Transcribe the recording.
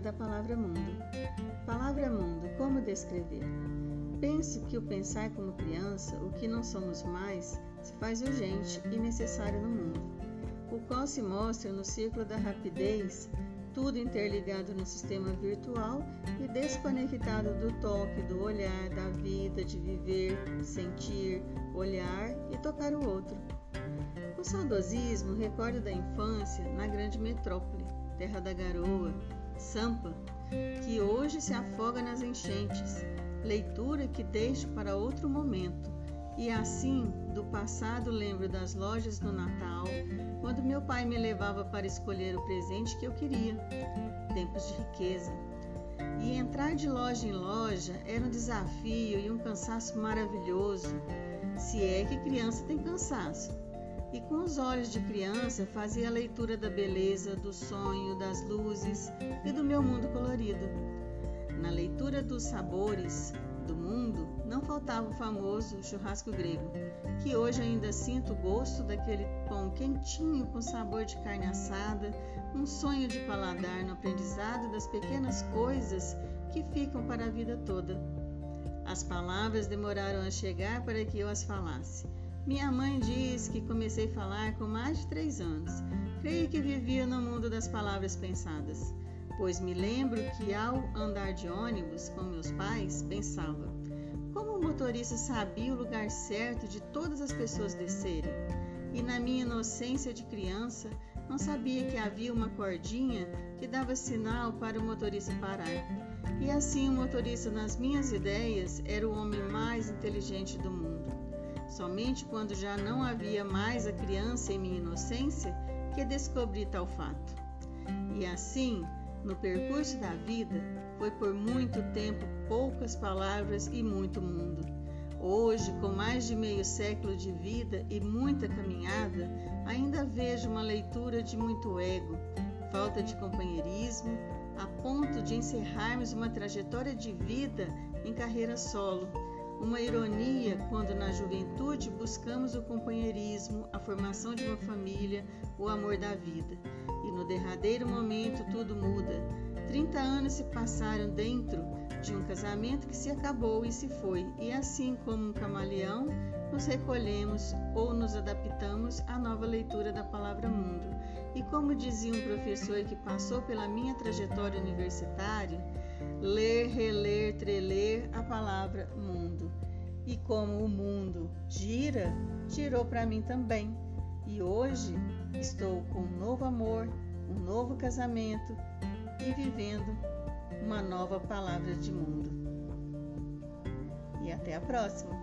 da palavra mundo. Palavra mundo, como descrever? Penso que o pensar como criança, o que não somos mais, se faz urgente e necessário no mundo, o qual se mostra no círculo da rapidez, tudo interligado no sistema virtual e desconectado do toque, do olhar, da vida, de viver, sentir, olhar e tocar o outro. O saudosismo recorda da infância na grande metrópole, terra da garoa, Sampa, que hoje se afoga nas enchentes, leitura que deixo para outro momento. E assim, do passado lembro das lojas no Natal, quando meu pai me levava para escolher o presente que eu queria. Tempos de riqueza. E entrar de loja em loja era um desafio e um cansaço maravilhoso, se é que criança tem cansaço. E com os olhos de criança fazia a leitura da beleza, do sonho, das luzes e do meu mundo colorido. Na leitura dos sabores do mundo, não faltava o famoso churrasco grego, que hoje ainda sinto o gosto daquele pão quentinho com sabor de carne assada, um sonho de paladar no aprendizado das pequenas coisas que ficam para a vida toda. As palavras demoraram a chegar para que eu as falasse. Minha mãe diz que comecei a falar com mais de três anos. Creio que vivia no mundo das palavras pensadas, pois me lembro que ao andar de ônibus com meus pais, pensava: como o motorista sabia o lugar certo de todas as pessoas descerem? E na minha inocência de criança, não sabia que havia uma cordinha que dava sinal para o motorista parar. E assim o motorista, nas minhas ideias, era o homem mais inteligente do mundo. Somente quando já não havia mais a criança em minha inocência que descobri tal fato. E assim, no percurso da vida, foi por muito tempo poucas palavras e muito mundo. Hoje, com mais de meio século de vida e muita caminhada, ainda vejo uma leitura de muito ego, falta de companheirismo, a ponto de encerrarmos uma trajetória de vida em carreira solo. Uma ironia quando na juventude buscamos o companheirismo, a formação de uma família, o amor da vida. E no derradeiro momento tudo muda. 30 anos se passaram dentro de um casamento que se acabou e se foi, e assim como um camaleão, nos recolhemos ou nos adaptamos à nova leitura da palavra mundo. E como dizia um professor que passou pela minha trajetória universitária, palavra mundo. E como o mundo gira, girou para mim também. E hoje estou com um novo amor, um novo casamento e vivendo uma nova palavra de mundo. E até a próxima!